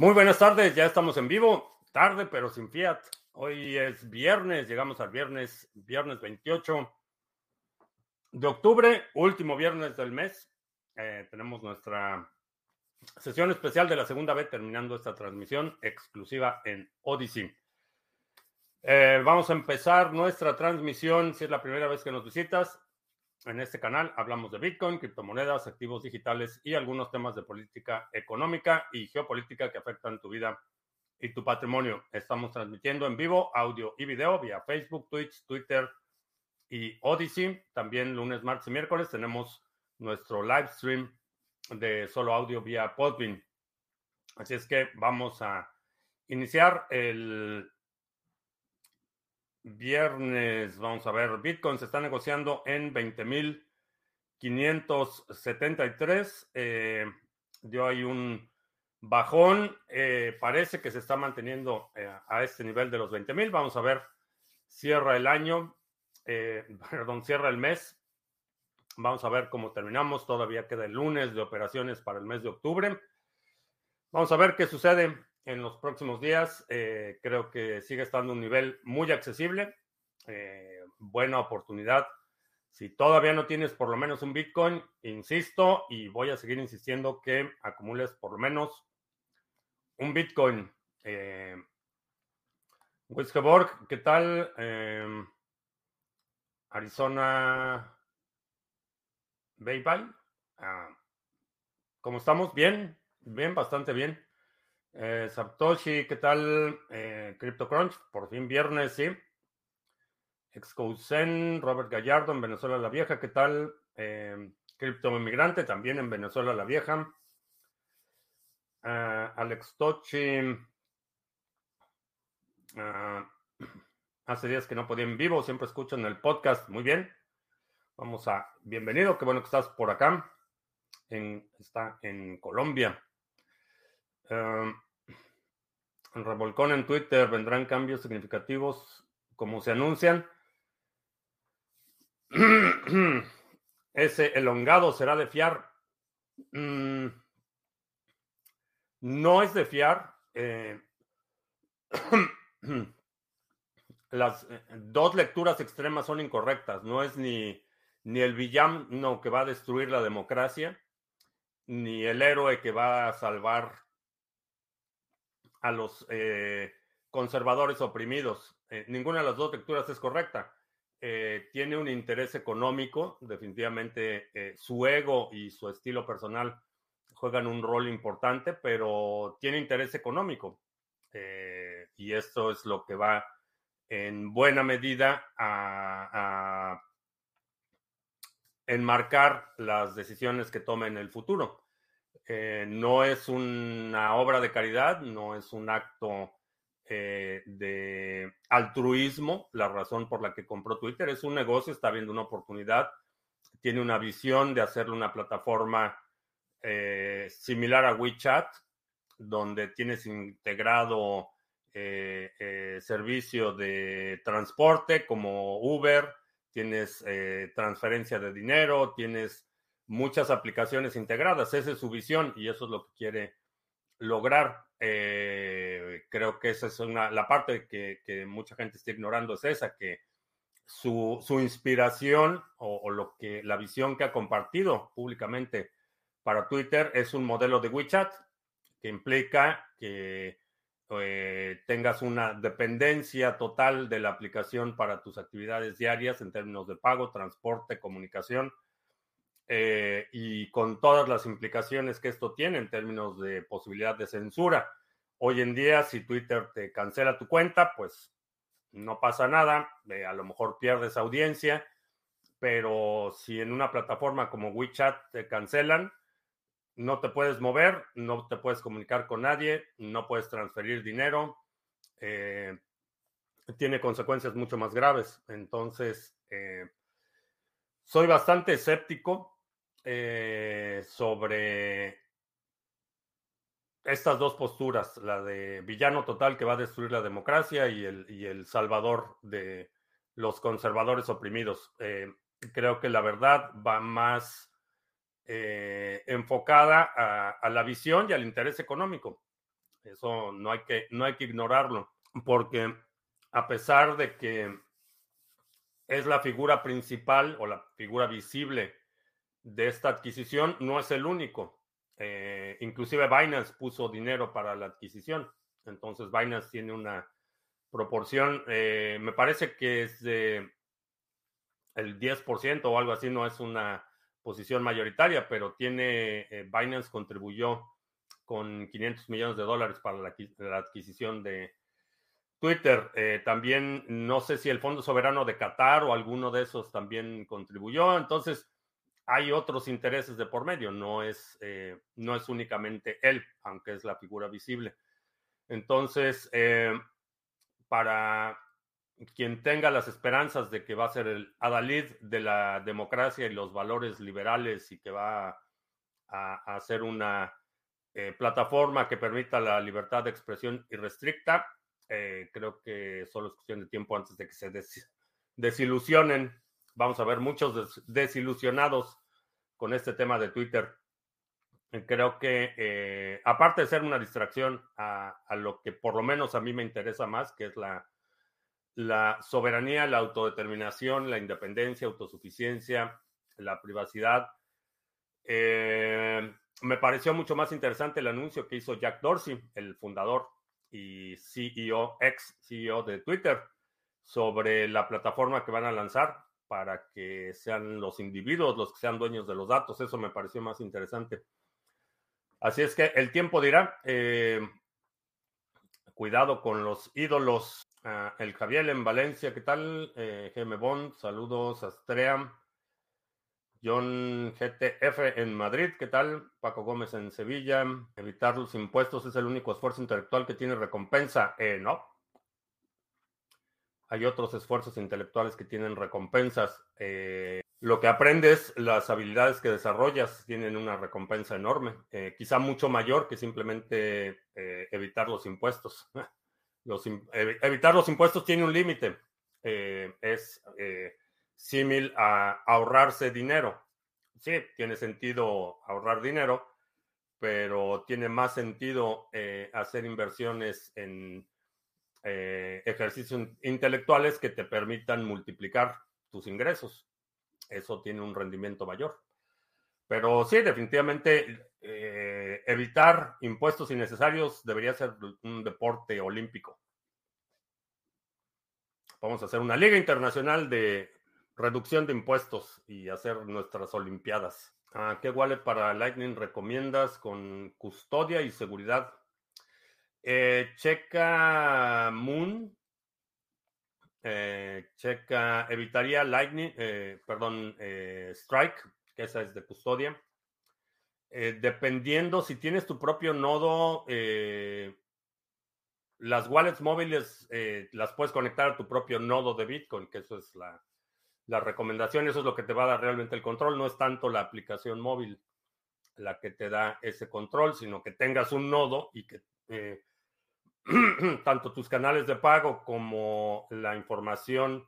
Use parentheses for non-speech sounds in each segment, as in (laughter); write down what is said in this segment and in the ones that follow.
Muy buenas tardes, ya estamos en vivo, tarde pero sin fiat. Hoy es viernes, llegamos al viernes, viernes 28 de octubre, último viernes del mes. Eh, tenemos nuestra sesión especial de la segunda vez terminando esta transmisión exclusiva en Odyssey. Eh, vamos a empezar nuestra transmisión, si es la primera vez que nos visitas. En este canal hablamos de Bitcoin, criptomonedas, activos digitales y algunos temas de política económica y geopolítica que afectan tu vida y tu patrimonio. Estamos transmitiendo en vivo audio y video vía Facebook, Twitch, Twitter y Odyssey. También lunes, martes y miércoles tenemos nuestro live stream de solo audio vía Podbean. Así es que vamos a iniciar el Viernes, vamos a ver, Bitcoin se está negociando en 20.573. Eh, dio ahí un bajón. Eh, parece que se está manteniendo eh, a este nivel de los 20.000. Vamos a ver, cierra el año, eh, (laughs) perdón, cierra el mes. Vamos a ver cómo terminamos. Todavía queda el lunes de operaciones para el mes de octubre. Vamos a ver qué sucede en los próximos días. Eh, creo que sigue estando un nivel muy accesible. Eh, buena oportunidad. Si todavía no tienes por lo menos un Bitcoin, insisto y voy a seguir insistiendo que acumules por lo menos un Bitcoin. Eh, Wiskeborg, ¿qué tal? Eh, Arizona PayPal. Ah, ¿Cómo estamos? Bien, bien, bastante bien. Eh, ¿qué tal? Eh, CryptoCrunch, por fin viernes, sí. Excousen, Robert Gallardo en Venezuela la Vieja, ¿qué tal? Eh, Crypto Inmigrante, también en Venezuela la Vieja. Uh, Alex Tochi. Uh, (clears throat) hace días que no podía en vivo, siempre escucho en el podcast. Muy bien. Vamos a. Bienvenido, qué bueno que estás por acá. En, está en Colombia. Uh, en Revolcón en Twitter vendrán cambios significativos como se anuncian. (clears throat) Ese elongado será de fiar. Mm, no es de fiar. Eh, (clears throat) las eh, dos lecturas extremas son incorrectas. No es ni, ni el villano que va a destruir la democracia, ni el héroe que va a salvar a los eh, conservadores oprimidos. Eh, ninguna de las dos lecturas es correcta. Eh, tiene un interés económico, definitivamente eh, su ego y su estilo personal juegan un rol importante, pero tiene interés económico. Y esto es lo que va en buena medida a, a enmarcar las decisiones que tome en el futuro. Eh, no es una obra de caridad, no es un acto eh, de altruismo, la razón por la que compró Twitter. Es un negocio, está viendo una oportunidad, tiene una visión de hacerle una plataforma eh, similar a WeChat, donde tienes integrado servicio de transporte como Uber, tienes transferencia de dinero, tienes muchas aplicaciones integradas. Esa es su visión y eso es lo que quiere lograr. Eh, creo que esa es una, la parte que, mucha gente está ignorando, es esa, que su, su inspiración o, o, lo que la visión que ha compartido públicamente para Twitter es un modelo de WeChat que implica que eh, tengas una dependencia total de la aplicación para tus actividades diarias en términos de pago, transporte, comunicación eh, y con todas las implicaciones que esto tiene en términos de posibilidad de censura. Hoy en día, si Twitter te cancela tu cuenta, pues no pasa nada, eh, a lo mejor pierdes audiencia, pero si en una plataforma como WeChat te cancelan, no te puedes mover, no te puedes comunicar con nadie, no puedes transferir dinero, eh, tiene consecuencias mucho más graves. Entonces, soy bastante escéptico eh, sobre estas dos posturas, la de villano total que va a destruir la democracia y el, y el salvador de los conservadores oprimidos. Eh, creo que la verdad va más eh, enfocada a, a, la visión y al interés económico. Eso no hay que, no hay que ignorarlo, porque a pesar de que es la figura principal o la figura visible de esta adquisición, no es el único. Eh, inclusive Binance puso dinero para la adquisición. Entonces Binance tiene una proporción, eh, me parece que es de el 10% o algo así, no es una posición mayoritaria, pero tiene, eh, Binance contribuyó con 500 millones de dólares para la, adquisición de Twitter. También no sé si el Fondo Soberano de Qatar o alguno de esos también contribuyó. Entonces, hay otros intereses de por medio, no es, eh, no es únicamente él, aunque es la figura visible. Entonces, para quien tenga las esperanzas de que va a ser el adalid de la democracia y los valores liberales y que va a, hacer una eh, plataforma que permita la libertad de expresión irrestricta, eh, creo que solo es cuestión de tiempo antes de que se desilusionen. Vamos a ver muchos desilusionados con este tema de Twitter. Creo que, eh, aparte de ser una distracción a, lo que por lo menos a mí me interesa más, que es la la soberanía, la autodeterminación, la independencia, autosuficiencia, la privacidad. Eh, me pareció mucho más interesante el anuncio que hizo Jack Dorsey, el fundador y CEO, ex CEO de Twitter, sobre la plataforma que van a lanzar para que sean los individuos los que sean dueños de los datos. Eso me pareció más interesante. Así es que el tiempo dirá, eh, cuidado con los ídolos Ah, el Javier en Valencia, ¿qué tal? Eh, GM Bond, saludos, Astrea. John GTF en Madrid, ¿qué tal? Paco Gómez en Sevilla. Evitar los impuestos es el único esfuerzo intelectual que tiene recompensa. Eh, no. Hay otros esfuerzos intelectuales que tienen recompensas. Eh, lo que aprendes, las habilidades que desarrollas tienen una recompensa enorme, eh, quizá mucho mayor que simplemente evitar los impuestos. (laughs) evitar los impuestos tiene un límite. Eh, es eh, símil a ahorrarse dinero. Sí, tiene sentido ahorrar dinero, pero tiene más sentido eh, hacer inversiones en ejercicios intelectuales que te permitan multiplicar tus ingresos. Eso tiene un rendimiento mayor. Pero sí, definitivamente eh, evitar impuestos innecesarios debería ser un deporte olímpico. Vamos a hacer una liga internacional de reducción de impuestos y hacer nuestras olimpiadas. Ah, ¿Qué wallet para Lightning recomiendas con custodia y seguridad? Eh, checa Moon. Eh, checa, evitaría Lightning, perdón, Strike esa es de custodia. Eh, dependiendo si tienes tu propio nodo, eh, las wallets móviles eh, las puedes conectar a tu propio nodo de Bitcoin, que eso es la, la, recomendación, eso es lo que te va a dar realmente el control, no es tanto la aplicación móvil la que te da ese control, sino que tengas un nodo y que (clears throat) tanto tus canales de pago como la información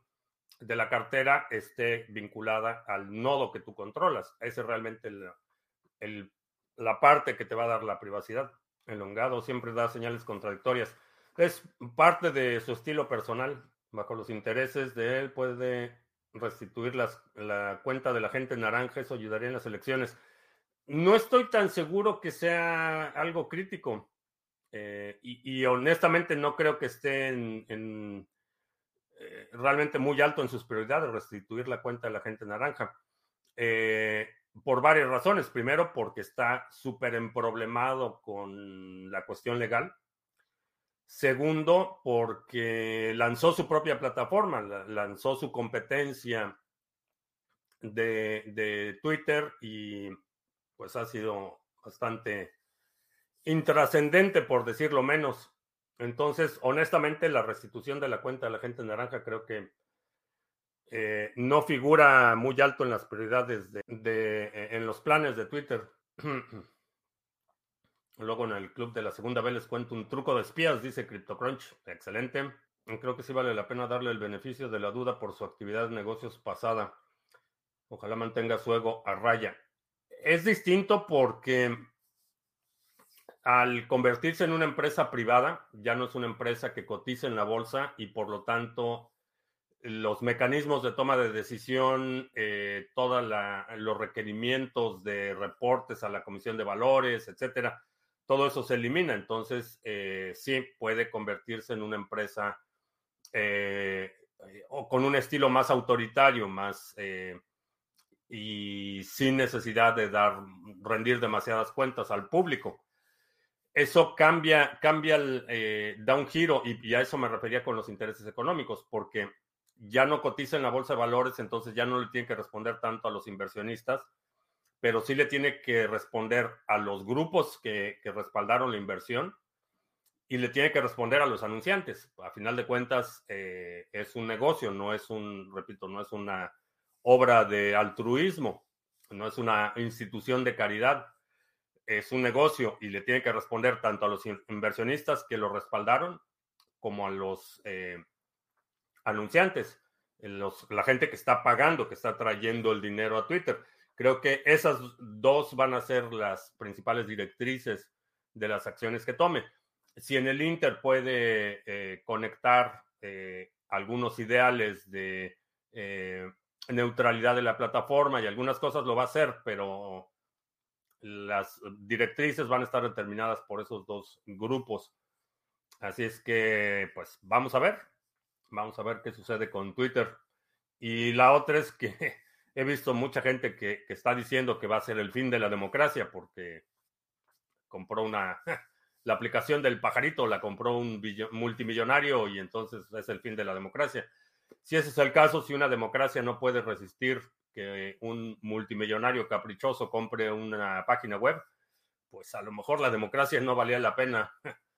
de la cartera esté vinculada al nodo que tú controlas. Esa es realmente la parte que te va a dar la privacidad. El hongado siempre da señales contradictorias. Es parte de su estilo personal. Bajo los intereses de él puede restituir la cuenta de la gente naranja. Eso ayudaría en las elecciones. No estoy tan seguro que sea algo crítico. Eh, y, honestamente no creo que esté en eh, realmente muy alto en sus prioridades, restituir la cuenta de la gente naranja. Eh, por varias razones. Primero, porque está súper emproblemado con la cuestión legal. Segundo, porque lanzó su propia plataforma, lanzó su competencia de, de Twitter y pues ha sido bastante intrascendente, por decirlo menos. Entonces, honestamente, la restitución de la cuenta de la gente naranja creo que eh, no figura muy alto en las prioridades de, eh, en los planes de Twitter. (clears throat) Luego en el club de la segunda vez les cuento un truco de espías, dice CryptoCrunch. Excelente. Creo que sí vale la pena darle el beneficio de la duda por su actividad de negocios pasada. Ojalá mantenga su ego a raya. Es distinto porque al convertirse en una empresa privada, ya no es una empresa que cotiza en la bolsa y por lo tanto los mecanismos de toma de decisión, eh, todos los requerimientos de reportes a la Comisión de Valores, etcétera, todo eso se elimina. Entonces, eh, sí puede convertirse en una empresa eh, o con un estilo más autoritario, más y sin necesidad de dar rendir demasiadas cuentas al público. Eso cambia, cambia, da un giro y, y a eso me refería con los intereses económicos, porque ya no cotiza en la bolsa de valores, entonces ya no le tiene que responder tanto a los inversionistas, pero sí le tiene que responder a los grupos que, respaldaron la inversión y le tiene que responder a los anunciantes. A final de cuentas, eh, es un negocio, no es un, repito, no es una obra de altruismo, no es una institución de caridad, es un negocio y le tiene que responder tanto a los inversionistas que lo respaldaron como a los... Eh, anunciantes, la gente que está pagando, que está trayendo el dinero a Twitter. Creo que esas dos van a ser las principales directrices de las acciones que tome. Si en el Inter puede eh, conectar eh, algunos ideales de neutralidad de la plataforma y algunas cosas lo va a hacer, pero las directrices van a estar determinadas por esos dos grupos. Así es que, pues, vamos a ver. Vamos a ver qué sucede con Twitter. Y la otra es que (laughs) he visto mucha gente que, está diciendo que va a ser el fin de la democracia porque compró una, (laughs) la aplicación del pajarito la compró un multimillonario y entonces es el fin de la democracia. Si ese es el caso, si una democracia no puede resistir que un multimillonario caprichoso compre una página web, pues a lo mejor la democracia no valía la pena. (laughs)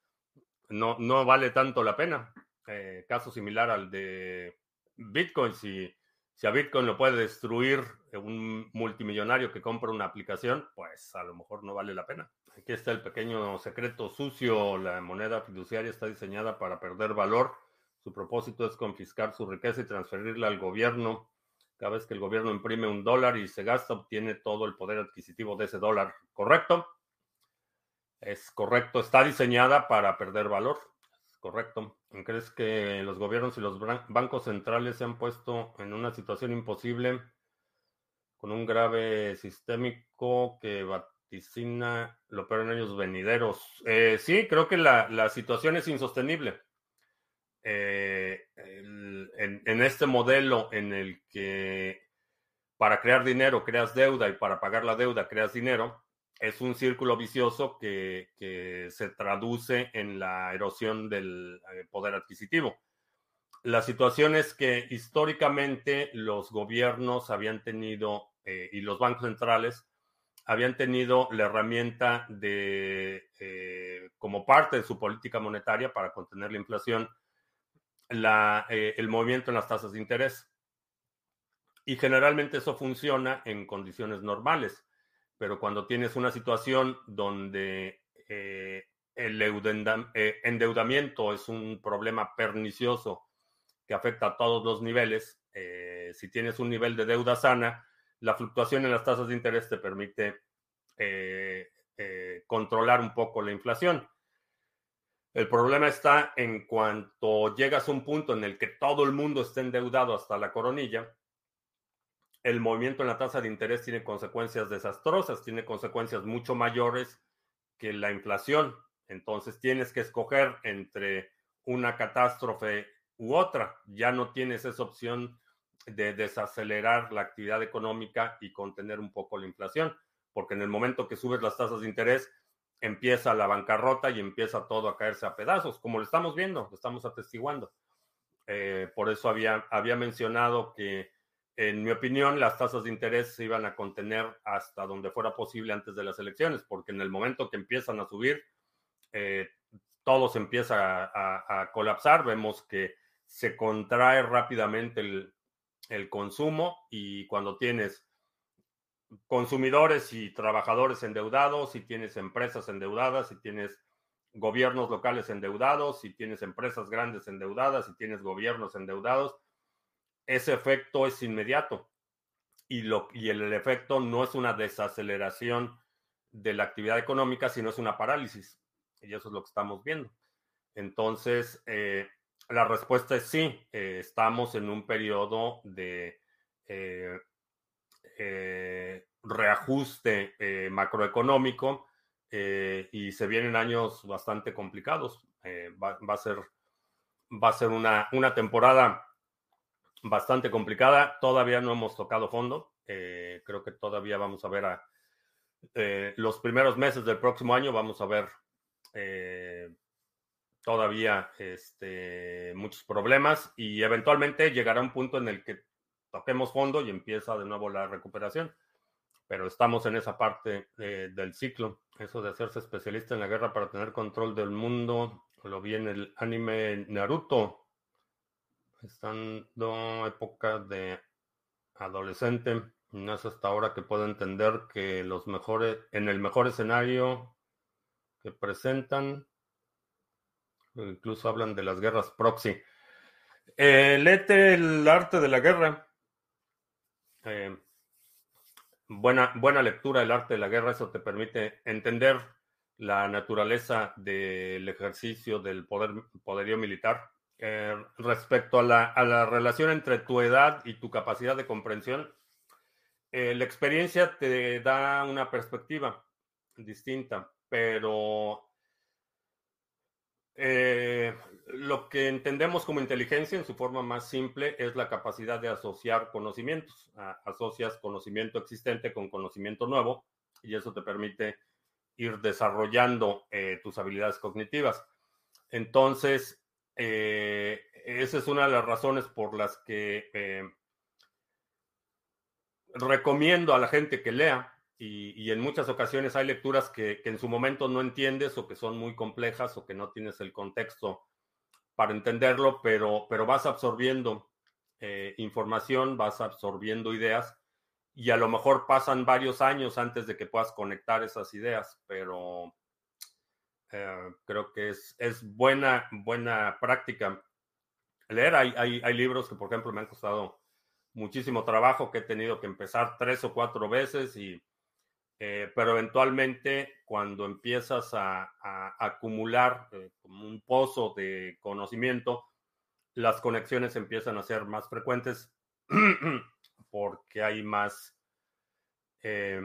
No, no vale tanto la pena. Eh, caso similar al de Bitcoin. Si, si a Bitcoin lo puede destruir un multimillonario que compra una aplicación, pues a lo mejor no vale la pena. Aquí está el pequeño secreto sucio. La moneda fiduciaria está diseñada para perder valor. Su propósito es confiscar su riqueza y transferirla al gobierno. Cada vez que el gobierno imprime un dólar y se gasta, obtiene todo el poder adquisitivo de ese dólar. ¿Correcto? Es correcto. Está diseñada para perder valor. Correcto. ¿Crees que los gobiernos y los bancos centrales se han puesto en una situación imposible con un grave sistémico que vaticina lo peor en años venideros? Eh, sí, creo que la, situación es insostenible. Eh, en, este modelo en el que para crear dinero creas deuda y para pagar la deuda creas dinero, es un círculo vicioso que, se traduce en la erosión del eh, poder adquisitivo. La situación es que históricamente los gobiernos habían tenido eh, y los bancos centrales habían tenido la herramienta de, eh, como parte de su política monetaria para contener la inflación, el movimiento en las tasas de interés. Y generalmente eso funciona en condiciones normales pero cuando tienes una situación donde eh, el eh, endeudamiento es un problema pernicioso que afecta a todos los niveles, eh, si tienes un nivel de deuda sana, la fluctuación en las tasas de interés te permite controlar un poco la inflación. El problema está en cuanto llegas a un punto en el que todo el mundo está endeudado hasta la coronilla, el movimiento en la tasa de interés tiene consecuencias desastrosas, tiene consecuencias mucho mayores que la inflación. Entonces tienes que escoger entre una catástrofe u otra. Ya no tienes esa opción de desacelerar la actividad económica y contener un poco la inflación, porque en el momento que subes las tasas de interés, empieza la bancarrota y empieza todo a caerse a pedazos, como lo estamos viendo, lo estamos atestiguando. Eh, por eso había, había mencionado que en mi opinión, las tasas de interés se iban a contener hasta donde fuera posible antes de las elecciones, porque en el momento que empiezan a subir, eh, todo se empieza a, colapsar. Vemos que se contrae rápidamente el, el consumo y cuando tienes consumidores y trabajadores endeudados, si tienes empresas endeudadas, si tienes gobiernos locales endeudados, si tienes empresas grandes endeudadas, si tienes gobiernos endeudados, ese efecto es inmediato y, lo, y el efecto no es una desaceleración de la actividad económica, sino es una parálisis. Y eso es lo que estamos viendo. Entonces, eh, la respuesta es sí, eh, estamos en un periodo de eh, reajuste macroeconómico y se vienen años bastante complicados. Va, va, a ser, va a ser una, una temporada bastante complicada. Todavía no hemos tocado fondo. creo que todavía vamos a ver a los primeros meses del próximo año, vamos a ver todavía este, muchos problemas y eventualmente llegará un punto en el que toquemos fondo y empieza de nuevo la recuperación. Pero estamos en esa parte eh, del ciclo. Eso de hacerse especialista en la guerra para tener control del mundo, lo vi en el anime Naruto. Estando época de adolescente, no es hasta ahora que puedo entender que los mejores, en el mejor escenario que presentan, Incluso hablan de las guerras proxy. Eh, el arte de la guerra. Eh, buena, buena lectura del arte de la guerra, eso te permite entender la naturaleza del ejercicio del poder, poderío militar. Eh, respecto a la, a la, relación entre tu edad y tu capacidad de comprensión, la experiencia te da una perspectiva distinta, pero eh, lo que entendemos como inteligencia en su forma más simple es la capacidad de asociar conocimientos. asocias conocimiento existente con conocimiento nuevo y eso te permite ir desarrollando eh, tus habilidades cognitivas. Entonces, eh, esa es una de las razones por las que recomiendo a la gente que lea y, en muchas ocasiones hay lecturas que, en su momento no entiendes o que son muy complejas o que no tienes el contexto para entenderlo, pero, pero vas absorbiendo eh, información, vas absorbiendo ideas y a lo mejor pasan varios años antes de que puedas conectar esas ideas, pero eh, creo que es, es buena, buena práctica leer. Hay, hay, hay libros que, por ejemplo, me han costado muchísimo trabajo, que he tenido que empezar tres o cuatro veces y eh, pero eventualmente cuando empiezas a, acumular eh, pozo de conocimiento, las conexiones empiezan a ser más frecuentes (clears throat) porque hay más, eh,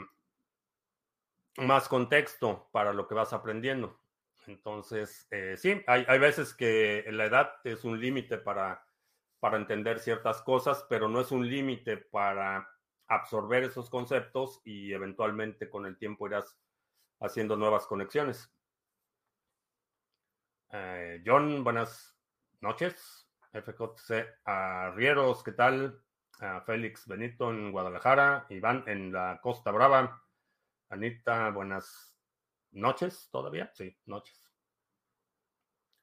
más contexto para lo que vas aprendiendo. Entonces, sí, hay, hay, veces que la edad es un límite para, para entender ciertas cosas, pero no es un límite para absorber esos conceptos y eventualmente con el tiempo irás haciendo nuevas conexiones. Eh, John, buenas noches. FJC Arrieros, ¿qué tal? Félix Benito en Guadalajara, Iván en la Costa Brava. Anita, buenas noches todavía. Sí, noches.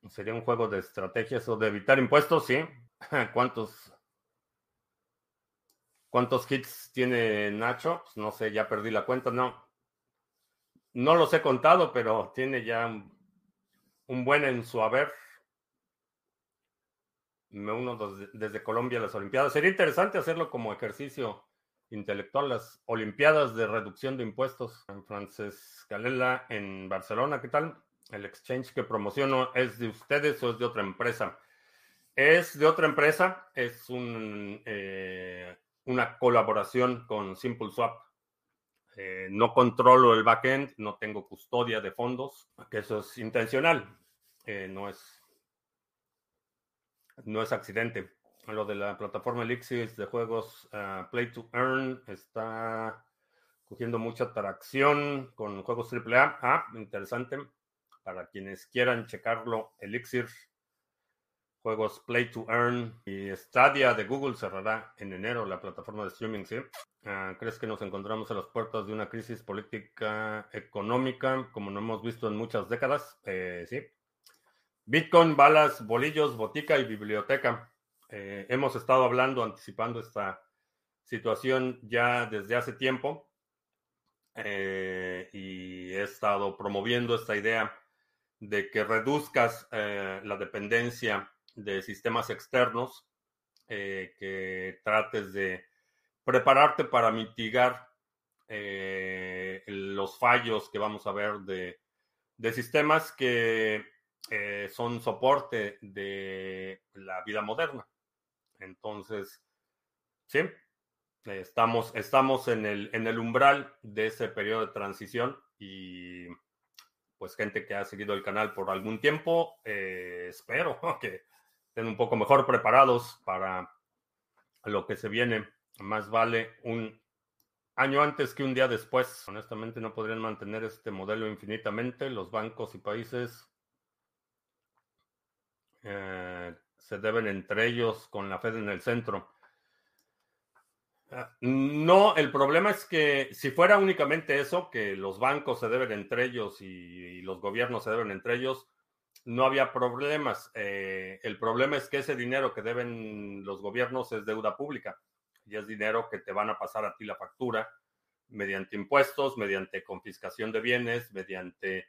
¿Sería un juego de estrategias o de evitar impuestos? Sí. (laughs) ¿Cuántos ¿Cuántos hits tiene Nacho? Pues no sé, ya perdí la cuenta. No, no los he contado, pero tiene ya un, buen en su haber. Me uno desde, Colombia a las Olimpiadas. Sería interesante hacerlo como ejercicio intelectual, las Olimpiadas de Reducción de Impuestos. En Frances Galela, en Barcelona, ¿qué tal? El exchange que promociono es de ustedes o es de otra empresa. Es de otra empresa, es un eh, una colaboración con SimpleSwap. Eh, no controlo el backend, no tengo custodia de fondos, que eso es intencional, eh, no es no es accidente. Lo de la plataforma Elixir de juegos uh, Play to Earn está cogiendo mucha atracción con juegos AAA. Ah, interesante. Para quienes quieran checarlo, Elixir juegos Play to Earn y Stadia de Google cerrará en enero la plataforma de streaming, ¿sí? Ah, ¿Crees que nos encontramos a las puertas de una crisis política económica como no hemos visto en muchas décadas? Eh, sí. Bitcoin, balas, bolillos, botica y biblioteca. Eh, hemos estado hablando, anticipando esta situación ya desde hace tiempo eh, y he estado promoviendo esta idea de que reduzcas la dependencia de sistemas externos, eh, que trates de prepararte para mitigar eh, los fallos que vamos a ver de, de sistemas que eh, son soporte de la vida moderna. Entonces, sí, estamos, estamos en, el, en el umbral de ese periodo de transición y pues gente que ha seguido el canal por algún tiempo, espero (laughs) que estén un poco mejor preparados para lo que se viene. Más vale un año antes que un día después. Honestamente no podrían mantener este modelo infinitamente. Los bancos y países eh, se deben entre ellos con la Fed en el centro. Ah, no, el problema es que si fuera únicamente eso, que los bancos se deben entre ellos y, los gobiernos se deben entre ellos, no había problemas. Eh, el problema es que ese dinero que deben los gobiernos es deuda pública y es dinero que te van a pasar a ti la factura mediante impuestos, mediante confiscación de bienes, mediante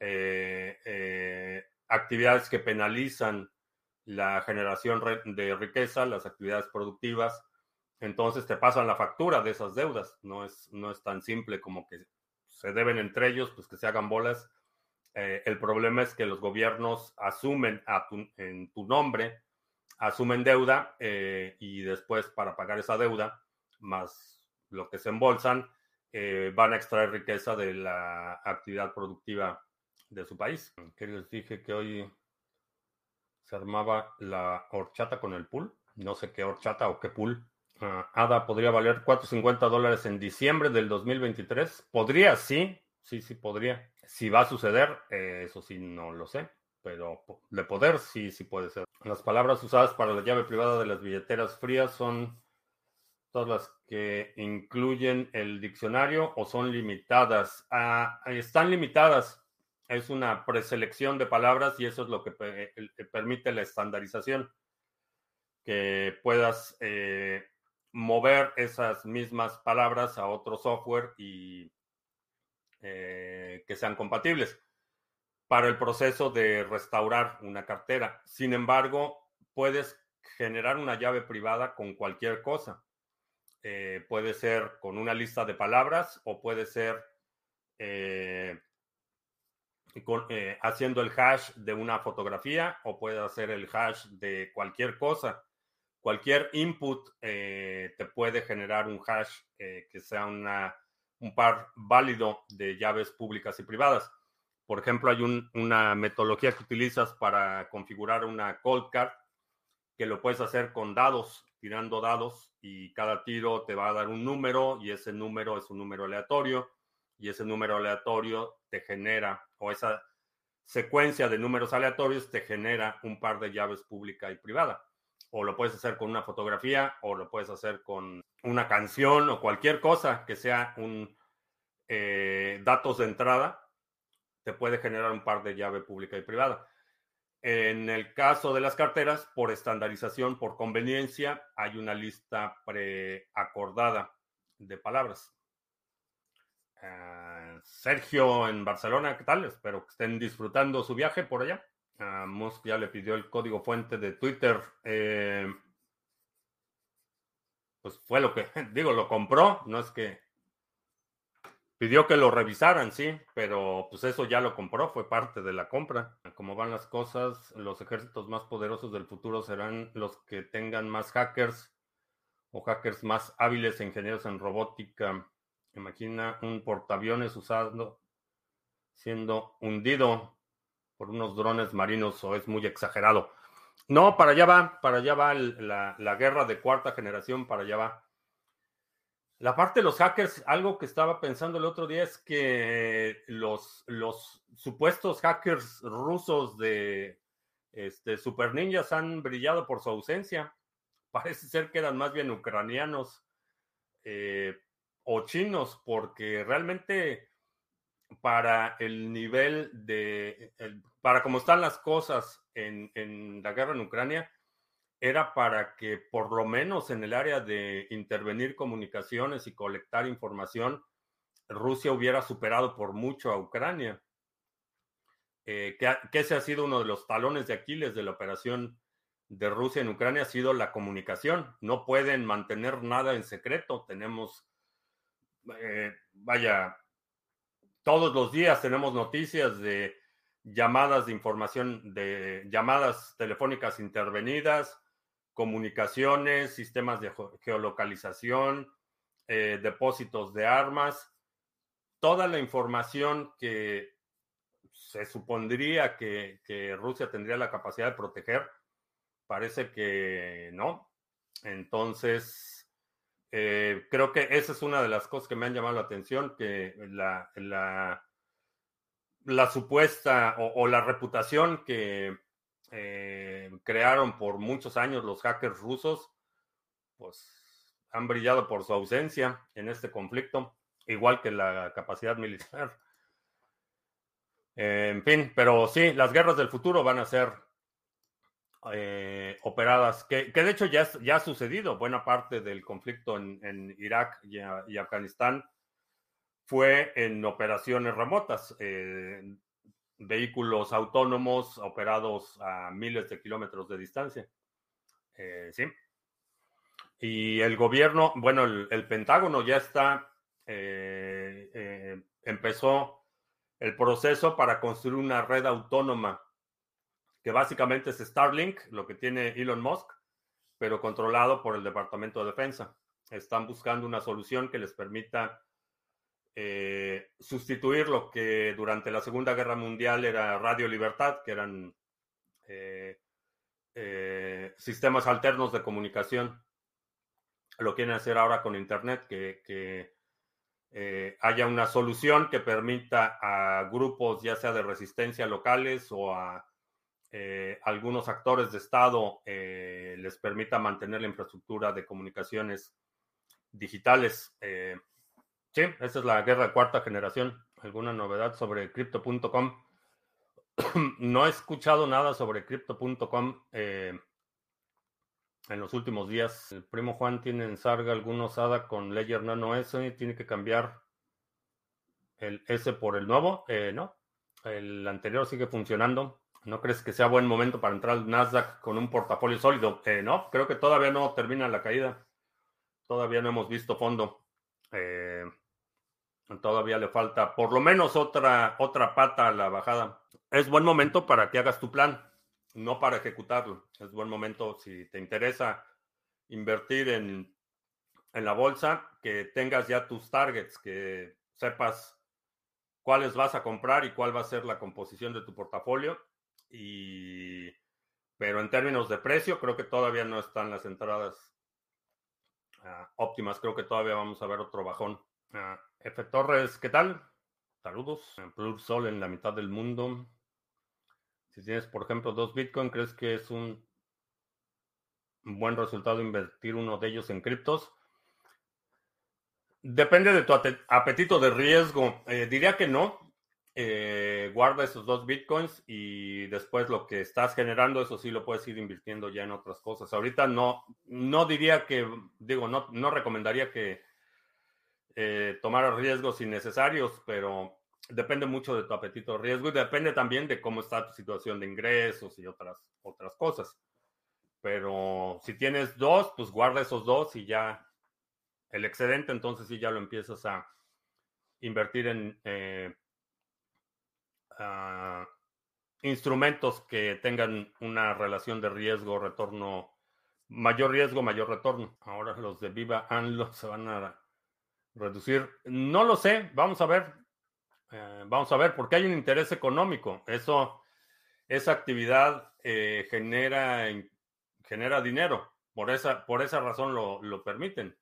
eh, eh, actividades que penalizan la generación de riqueza, las actividades productivas entonces te pasan la factura de esas deudas. No es, no es tan simple como que se deben entre ellos, pues que se hagan bolas. Eh, el problema es que los gobiernos asumen en tu nombre, asumen deuda eh, y después para pagar esa deuda, más lo que se embolsan, eh, van a extraer riqueza de la actividad productiva de su país. Que les dije que hoy se armaba la horchata con el pool. No sé qué horchata o qué pool. Ah, ADA podría valer 450 dólares en diciembre del 2023. Podría, sí, sí, sí podría. Si va a suceder, eh, eso sí no lo sé, pero de poder sí, sí puede ser. Las palabras usadas para la llave privada de las billeteras frías son todas las que incluyen el diccionario o son limitadas. Ah, están limitadas. Es una preselección de palabras y eso es lo que permite la estandarización. Que puedas eh, mover esas mismas palabras a otro software y eh, que sean compatibles para el proceso de restaurar una cartera. Sin embargo, puedes generar una llave privada con cualquier cosa. Eh, puede ser con una lista de palabras o puede ser eh, haciendo el hash de una fotografía o puede hacer el hash de cualquier cosa cualquier input te puede generar un hash que sea una, un par válido de llaves públicas y privadas. Por ejemplo, hay una metodología que utilizas para configurar una cold card que lo puedes hacer con dados, tirando dados y cada tiro te va a dar un número y ese número es un número aleatorio y ese número aleatorio te genera o esa secuencia de números aleatorios te genera un par de llaves pública y privada o lo puedes hacer con una fotografía, o lo puedes hacer con una canción o cualquier cosa que sea un eh, datos de entrada, te puede generar un par de llave pública y privada. En el caso de las carteras, por estandarización, por conveniencia, hay una lista preacordada de palabras. Ah, Sergio en Barcelona, ¿qué tal? Espero que estén disfrutando su viaje por allá. Musk ya le pidió el código fuente de Twitter. Eh, pues fue lo que, (laughs) digo, lo compró, no es que pidió que lo revisaran, sí, pero pues eso ya lo compró, fue parte de la compra. Como van las cosas, los ejércitos más poderosos del futuro serán los que tengan más hackers o hackers más hábiles, ingenieros en robótica. Imagina un portaaviones usado siendo hundido por unos drones marinos o es muy exagerado. No, para allá va, para allá va la, guerra de cuarta generación, para allá va. La parte de los hackers, algo que estaba pensando el otro día es que los, los supuestos hackers rusos de este, Super Ninjas han brillado por su ausencia. Parece ser que eran más bien ucranianos eh, o chinos, porque realmente para el nivel de, para cómo están las cosas en, en, la guerra en Ucrania, era para que por lo menos en el área de intervenir comunicaciones y colectar información, Rusia hubiera superado por mucho a Ucrania. Eh, que, que, ese ha sido uno de los talones de Aquiles de la operación de Rusia en Ucrania, ha sido la comunicación. No pueden mantener nada en secreto. Tenemos, eh, vaya, todos los días tenemos noticias de llamadas de información, de llamadas telefónicas intervenidas, comunicaciones, sistemas de geolocalización, eh, depósitos de armas, toda la información que se supondría que, Rusia tendría la capacidad de proteger, parece que no. Entonces, eh, creo que esa es una de las cosas que me han llamado la atención, que la, la, supuesta o, la reputación que eh, crearon por muchos años los hackers rusos, pues han brillado por su ausencia en este conflicto, igual que la capacidad (laughs) militar. en fin, pero sí, las guerras del futuro van a ser eh, operadas, que, de hecho ya, ya ha sucedido. Buena parte del conflicto en, Irak y, Afganistán fue en operaciones remotas, eh, vehículos autónomos operados a miles de kilómetros de distancia. Eh, sí. Y el gobierno, bueno, el, Pentágono ya está, empezó el proceso para construir una red autónoma, que básicamente es Starlink, lo que tiene Elon Musk, pero controlado por el Departamento de Defensa. Están buscando una solución que les permita eh, sustituir lo que durante la Segunda Guerra Mundial era Radio Libertad, que eran sistemas alternos de comunicación lo quieren hacer ahora con Internet, que, eh, haya una solución que permita a grupos, ya sea de resistencia locales o a eh, algunos actores de Estado, eh, les permita mantener la infraestructura de comunicaciones digitales. sí, esa es la guerra de cuarta generación. ¿Alguna novedad sobre crypto.com? (clears throat) no he escuchado nada sobre crypto.com en los últimos días. El primo Juan tiene en Sarga algunos ADA con Ledger Nano S y tiene que cambiar el S por el nuevo. Eh, no, el anterior sigue funcionando. ¿No crees que sea buen momento para entrar al Nasdaq con un portafolio sólido? Eh, no, creo que todavía no termina la caída. Todavía no hemos visto fondo. Eh, todavía le falta por lo menos otra, otra pata a la bajada. Es buen momento para que hagas tu plan no para ejecutarlo. Es buen momento si te interesa invertir en, la bolsa, que tengas ya tus targets, que sepas cuáles vas a comprar y cuál va a ser la composición de tu portafolio. Y, pero en términos de precio, creo que todavía no están las entradas ah, óptimas. Creo que todavía vamos a ver otro bajón. Uh, F. Torres, ¿qué tal? Saludos. Plur Sol en la mitad del mundo. Si tienes, por ejemplo, dos Bitcoin, ¿crees que es un buen resultado invertir uno de ellos en criptos? Depende de tu apetito de riesgo. Eh, diría que no. Eh, guarda esos dos bitcoins y después lo que estás generando, eso sí lo puedes ir invirtiendo ya en otras cosas. Ahorita no, no diría que, digo, no, no recomendaría que eh, tomara riesgos innecesarios, pero depende mucho de tu apetito de riesgo y depende también de cómo está tu situación de ingresos y otras, otras cosas. Pero si tienes dos, pues guarda esos dos y ya el excedente, entonces sí ya lo empiezas a invertir en eh, instrumentos que tengan una relación de riesgo, retorno, mayor riesgo, mayor retorno. Ahora los de Viva Anlo (laughs) se van a reducir. No lo sé, vamos a ver. Eh, vamos a ver, porque hay un interés económico. Eso, esa actividad eh, genera, genera dinero. Por esa, por esa razón lo, lo, permiten.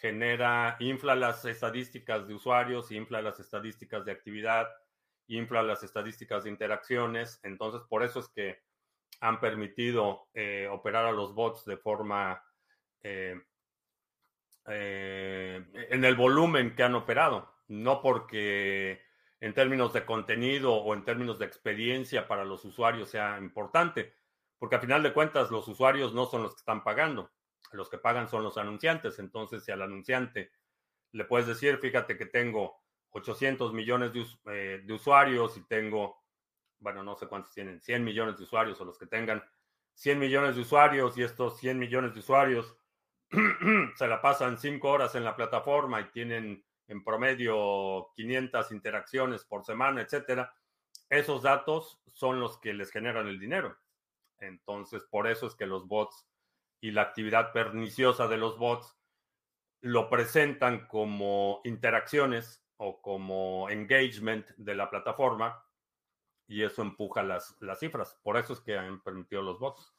Genera, infla las estadísticas de usuarios, infla las estadísticas de actividad, infla las estadísticas de interacciones. Entonces, por eso es que han permitido eh, operar a los bots de forma en el volumen que han operado. No porque en términos de contenido o en términos de experiencia para los usuarios sea importante, porque a final de cuentas los usuarios no son los que están pagando, los que pagan son los anunciantes, entonces si al anunciante le puedes decir, fíjate que tengo 800 millones de, eh, de usuarios y tengo, bueno, no sé cuántos tienen, 100 millones de usuarios o los que tengan 100 millones de usuarios y estos 100 millones de usuarios (clears throat) se la pasan 5 horas en la plataforma y tienen en promedio 500 interacciones por semana, etcétera, esos datos son los que les generan el dinero. Entonces, por eso es que los bots y la actividad perniciosa de los bots lo presentan como interacciones o como engagement de la plataforma y eso empuja las, las cifras. Por eso es que han permitido los bots.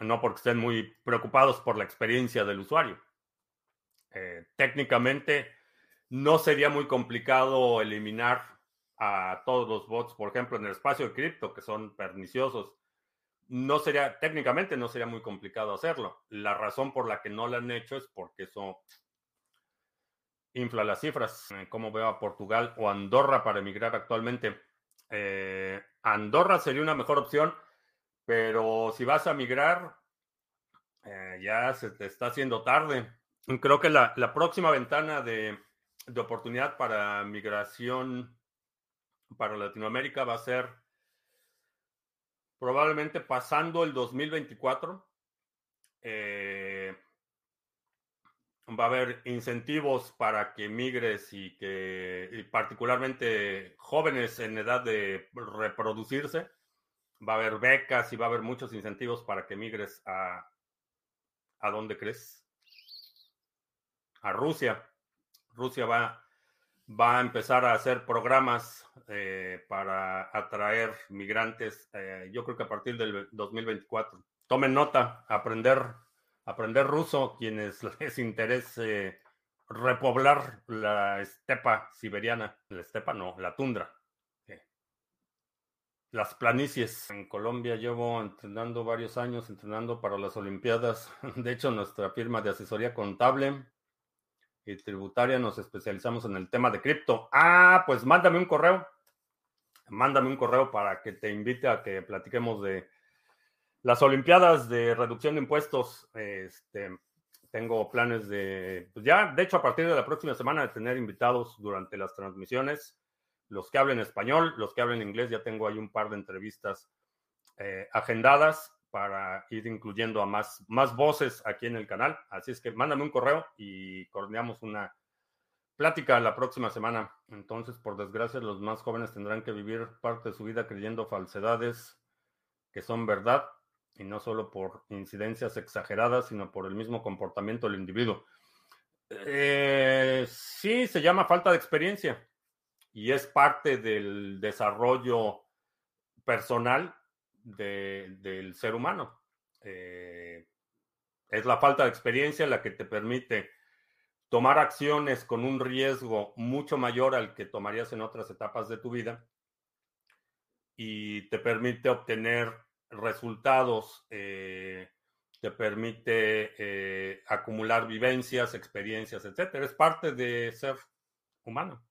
No porque estén muy preocupados por la experiencia del usuario. Eh, técnicamente no sería muy complicado eliminar a todos los bots, por ejemplo, en el espacio de cripto, que son perniciosos. No sería, técnicamente no sería muy complicado hacerlo. La razón por la que no lo han hecho es porque eso infla las cifras. Eh, como veo a Portugal o Andorra para emigrar actualmente? Eh, Andorra sería una mejor opción, pero si vas a migrar, ya se te está haciendo tarde. Creo que la, próxima ventana de, oportunidad para migración para Latinoamérica va a ser probablemente pasando el 2024. Eh, va a haber incentivos para que migres y que particularmente jóvenes en edad de reproducirse. Va a haber becas y va a haber muchos incentivos para que migres a, ¿a dónde crees? a Rusia. Rusia va, va a empezar a hacer programas eh, para atraer migrantes, eh, yo creo que a partir del 2024. Tomen nota, aprender, aprender ruso, quienes (laughs) les interese repoblar la estepa siberiana. La estepa no, la tundra. Las planicies. En Colombia llevo entrenando varios años, entrenando para las Olimpiadas. (laughs) De hecho, nuestra firma de asesoría contable y tributaria nos especializamos en el tema de cripto. Ah, pues mándame un correo. Mándame un correo para que te invite a que platiquemos de las Olimpiadas de reducción de impuestos. Este, tengo planes de, pues ya, de hecho, a partir de la próxima semana de tener invitados durante las transmisiones, los que hablen español, los que hablen inglés, ya tengo ahí un par de entrevistas eh, agendadas para ir incluyendo a más, más voces aquí en el canal. Así es que mándame un correo y coordinamos una plática la próxima semana. Entonces, por desgracia, los más jóvenes tendrán que vivir parte de su vida creyendo falsedades que son verdad y no solo por incidencias exageradas, sino por el mismo comportamiento del individuo. Eh, sí, se llama falta de experiencia y es parte del desarrollo personal del ser humano. Eh, es la falta de experiencia la que te permite tomar acciones con un riesgo mucho mayor al que tomarías en otras etapas de tu vida y te permite obtener resultados, eh, te permite eh, acumular vivencias, experiencias, etcétera. Es parte de ser humano.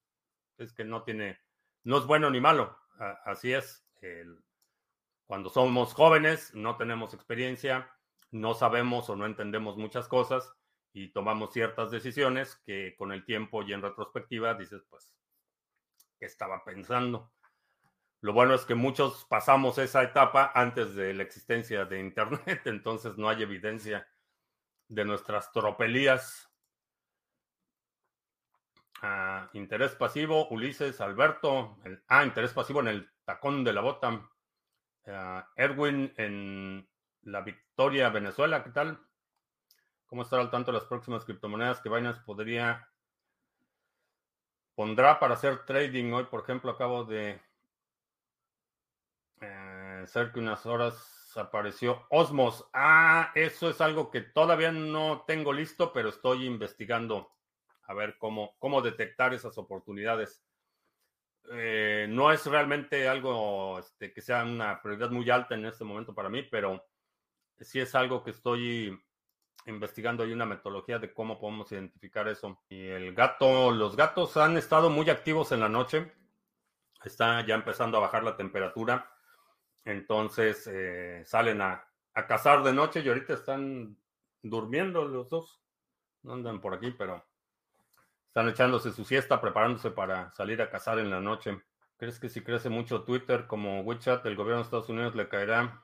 Es que no tiene, no es bueno ni malo. Así es. El, cuando somos jóvenes, no tenemos experiencia, no sabemos o no entendemos muchas cosas y tomamos ciertas decisiones que con el tiempo y en retrospectiva dices, pues, ¿qué estaba pensando? Lo bueno es que muchos pasamos esa etapa antes de la existencia de Internet, (laughs) entonces no hay evidencia de nuestras tropelías. Ah, interés pasivo, Ulises, Alberto. ah, interés pasivo en el tacón de la bota. Eh, Erwin en la Victoria, Venezuela, ¿qué tal? ¿Cómo estar al tanto de las próximas criptomonedas que Binance podría pondrá para hacer trading? Hoy, por ejemplo, acabo de ser que unas horas apareció Osmos. Ah, eso es algo que todavía no tengo listo, pero estoy investigando a ver cómo, cómo detectar esas oportunidades. Eh, no es realmente algo este, que sea una prioridad muy alta en este momento para mí, pero sí es algo que estoy investigando. Hay una metodología de cómo podemos identificar eso. Y el gato, los gatos han estado muy activos en la noche. Está ya empezando a bajar la temperatura. Entonces eh, salen a, a cazar de noche y ahorita están durmiendo los dos. No andan por aquí, pero están echándose su siesta, preparándose para salir a cazar en la noche. ¿Crees que si crece mucho Twitter como WeChat, el gobierno de Estados Unidos le caerá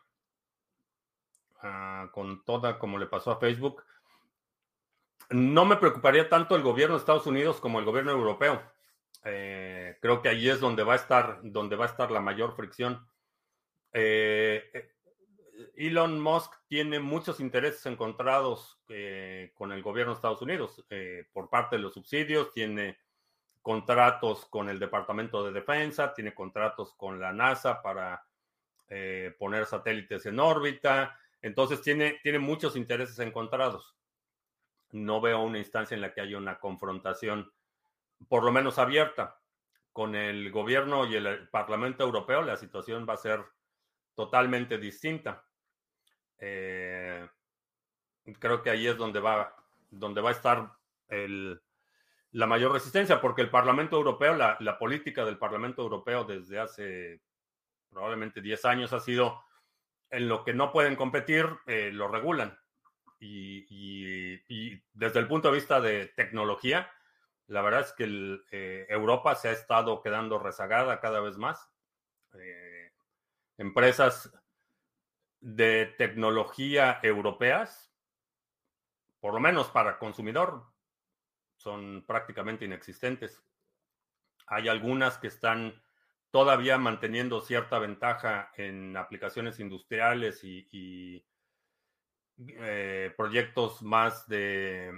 con toda como le pasó a Facebook? No me preocuparía tanto el gobierno de Estados Unidos como el gobierno europeo. Eh, creo que ahí es donde va a estar, donde va a estar la mayor fricción. Eh, eh, Elon Musk tiene muchos intereses encontrados con el gobierno de Estados Unidos por parte de los subsidios, tiene contratos con el Departamento de Defensa, tiene contratos con la NASA para poner satélites en órbita, entonces tiene, tiene muchos intereses encontrados. No veo una instancia en la que haya una confrontación por lo menos abierta. Con el gobierno y el Parlamento Europeo la situación va a ser totalmente distinta. Eh, creo que ahí es donde va, donde va a estar la mayor resistencia, porque el Parlamento Europeo, la, política del Parlamento Europeo desde hace probablemente 10 años ha sido en lo que no pueden competir, eh, lo regulan. y, desde el punto de vista de tecnología, la verdad es que eh, Europa se ha estado quedando rezagada cada vez más. Eh, empresas de tecnología europeas, por lo menos para consumidor, son prácticamente inexistentes. Hay algunas que están todavía manteniendo cierta ventaja en aplicaciones industriales y, eh, proyectos más de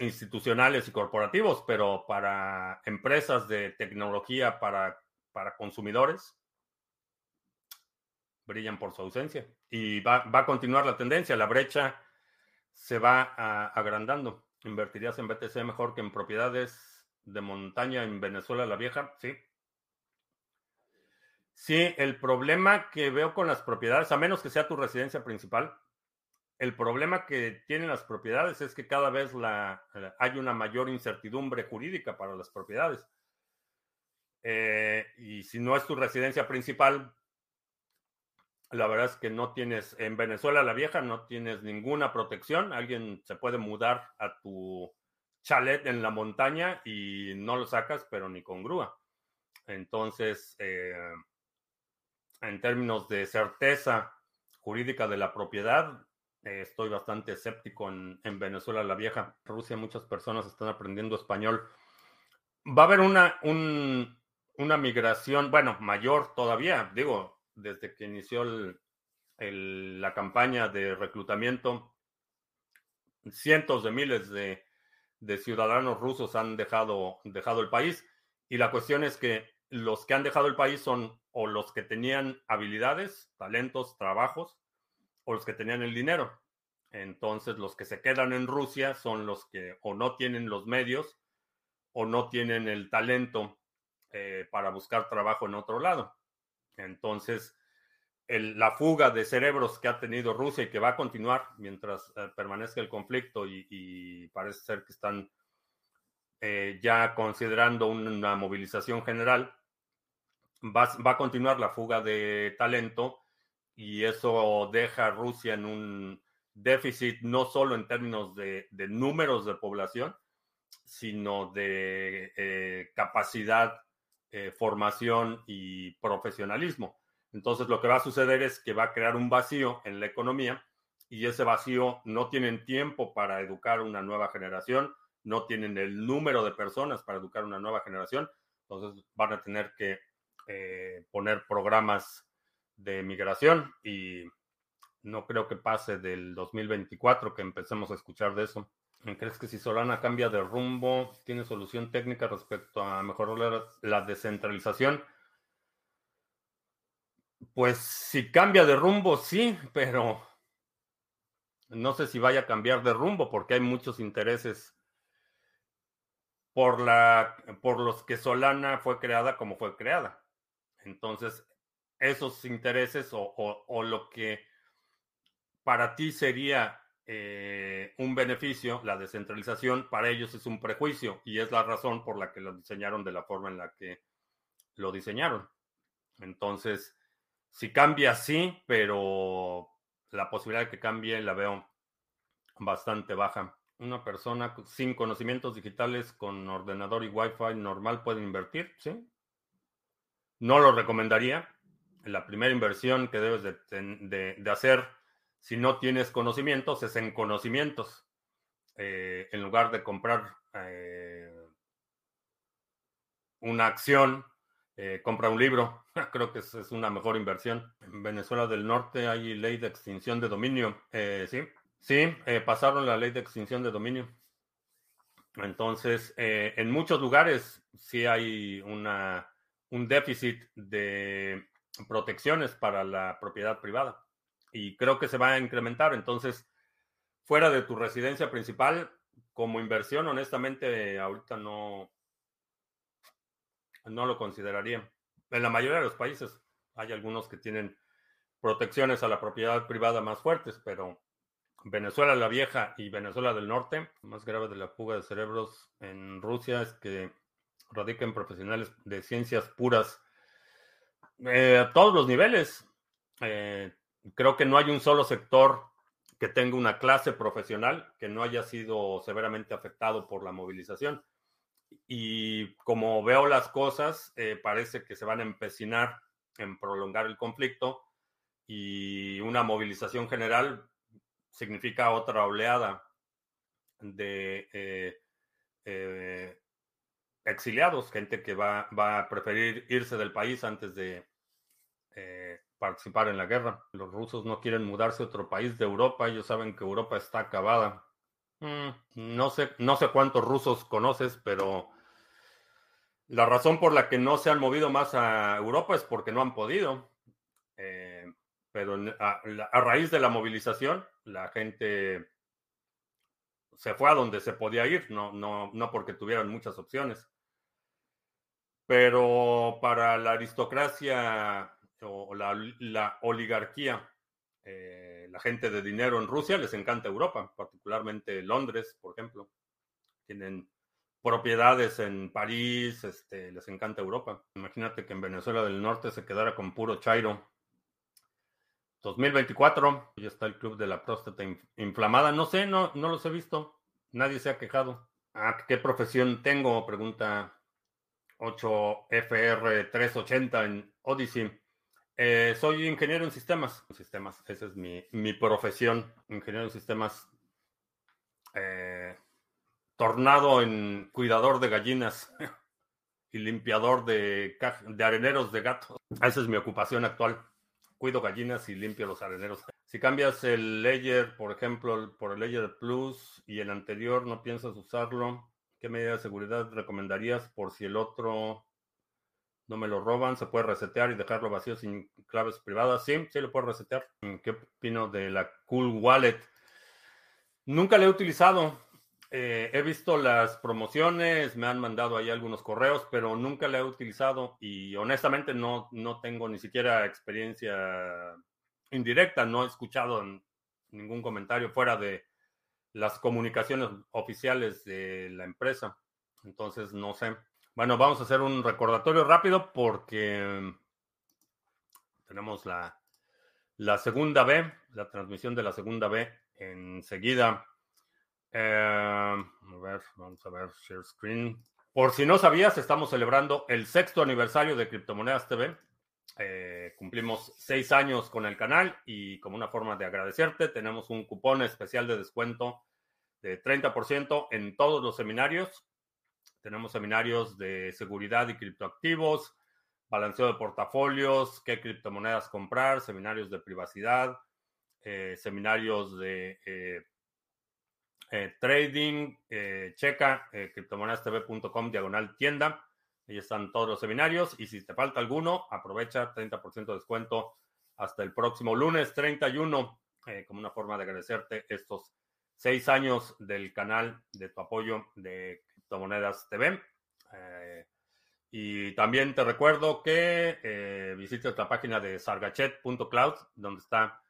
institucionales y corporativos, pero para empresas de tecnología, para, para consumidores, brillan por su ausencia. Y va, a continuar la tendencia, la brecha se va agrandando. ¿Invertirías en BTC mejor que en propiedades de montaña en Venezuela la Vieja? Sí. Sí, el problema que veo con las propiedades, a menos que sea tu residencia principal, el problema que tienen las propiedades es que cada vez la, hay una mayor incertidumbre jurídica para las propiedades. Eh, y si no es tu residencia principal, la verdad es que no tienes, en Venezuela la vieja, no tienes ninguna protección. Alguien se puede mudar a tu chalet en la montaña y no lo sacas, pero ni con grúa. Entonces, eh, en términos de certeza jurídica de la propiedad, eh, estoy bastante escéptico en, Venezuela la vieja. Rusia muchas personas están aprendiendo español. Va a haber una, una migración, bueno, mayor todavía, digo, desde que inició la campaña de reclutamiento, cientos de miles de, ciudadanos rusos han dejado, el país y la cuestión es que los que han dejado el país son o los que tenían habilidades, talentos, trabajos, o los que tenían el dinero. Entonces, los que se quedan en Rusia son los que o no tienen los medios o no tienen el talento eh, para buscar trabajo en otro lado. Entonces, la fuga de cerebros que ha tenido Rusia y que va a continuar mientras eh, permanezca el conflicto y, parece ser que están eh, ya considerando una movilización general, va, va, a continuar la fuga de talento y eso deja a Rusia en un déficit no solo en términos de, números de población, sino de eh, capacidad, eh, formación y profesionalismo. Entonces lo que va a suceder es que va a crear un vacío en la economía y ese vacío no tienen tiempo para educar una nueva generación, no tienen el número de personas para educar una nueva generación, entonces van a tener que eh, poner programas de migración y no creo que pase del 2024 que empecemos a escuchar de eso. ¿Crees que si Solana cambia de rumbo, tiene solución técnica respecto a mejorar la descentralización? Pues si cambia de rumbo, sí, pero no sé si vaya a cambiar de rumbo porque hay muchos intereses por, la, por los que Solana fue creada como fue creada. Entonces, esos intereses o, lo que para ti sería eh, un beneficio, la descentralización, para ellos es un prejuicio y es la razón por la que lo diseñaron de la forma en la que lo diseñaron. Entonces, si cambia, sí, pero la posibilidad de que cambie la veo bastante baja. Una persona sin conocimientos digitales con ordenador y wifi normal puede invertir, ¿sí? No lo recomendaría, la primera inversión que debes de, hacer si no tienes conocimientos es en conocimientos. eh, en lugar de comprar una acción, compra un libro. (laughs) Creo que es, es, una mejor inversión. En Venezuela del Norte hay ley de extinción de dominio. sí, sí, pasaron la ley de extinción de dominio. Entonces, en muchos lugares sí hay una, un déficit de protecciones para la propiedad privada y creo que se va a incrementar. Entonces, fuera de tu residencia principal, como inversión, honestamente, ahorita no, no lo consideraría. En la mayoría de los países hay algunos que tienen protecciones a la propiedad privada más fuertes, pero Venezuela la Vieja y Venezuela del Norte, más grave de la fuga de cerebros en Rusia es que radican profesionales de ciencias puras eh, a todos los niveles. Eh, creo que no hay un solo sector que tenga una clase profesional que no haya sido severamente afectado por la movilización. Y como veo las cosas, eh, parece que se van a empecinar en prolongar el conflicto y una movilización general significa otra oleada de exiliados, gente que va, a preferir irse del país antes de eh, participar en la guerra. Los rusos no quieren mudarse a otro país de Europa, ellos saben que Europa está acabada. Mm, no, sé, no sé cuántos rusos conoces, pero la razón por la que no se han movido más a Europa es porque no han podido. Eh, pero a, a, raíz de la movilización, la gente se fue a donde se podía ir, no, no, no porque tuvieran muchas opciones. Pero para la aristocracia o la, oligarquía, eh, la gente de dinero en Rusia les encanta Europa, particularmente Londres, por ejemplo. Tienen propiedades en París, este, les encanta Europa. Imagínate que en Venezuela del Norte se quedara con puro Chairo. 2024, ya está el club de la próstata inflamada. No sé, no, no los he visto. Nadie se ha quejado. Ah, ¿Qué profesión tengo? Pregunta 8FR380 en Odyssey. Eh, soy ingeniero en sistemas. Sistemas, esa es mi, mi profesión. Ingeniero en sistemas. Eh, tornado en cuidador de gallinas (laughs) y limpiador de, de areneros de gatos. Esa es mi ocupación actual. Cuido gallinas y limpio los areneros. Si cambias el layer, por ejemplo, por el layer plus y el anterior no piensas usarlo, ¿Qué medida de seguridad recomendarías por si el otro no me lo roban? ¿Se puede resetear y dejarlo vacío sin claves privadas? Sí, sí lo puedo resetear. ¿Qué opino de la Cool Wallet? Nunca la he utilizado. Eh, he visto las promociones, me han mandado ahí algunos correos, pero nunca la he utilizado y honestamente no, no tengo ni siquiera experiencia indirecta, no he escuchado ningún comentario fuera de las comunicaciones oficiales de la empresa. Entonces, no sé. Bueno, vamos a hacer un recordatorio rápido porque tenemos la, la segunda B, la transmisión de la segunda B enseguida. Eh, a ver, vamos a ver, share screen. Por si no sabías, estamos celebrando el sexto aniversario de Criptomonedas TV. Eh, cumplimos seis años con el canal y como una forma de agradecerte, tenemos un cupón especial de descuento de 30% en todos los seminarios. Tenemos seminarios de seguridad y criptoactivos, balanceo de portafolios, qué criptomonedas comprar, seminarios de privacidad, eh, seminarios de eh, trading, checa criptomonedastv.com diagonal tienda. Ahí están todos los seminarios y si te falta alguno, aprovecha 30% de descuento hasta el próximo lunes 31 eh, como una forma de agradecerte estos seis años del canal, de tu apoyo de Criptomonedas TV. Eh, y también te recuerdo que eh, visites la página de sargachet.cloud, donde está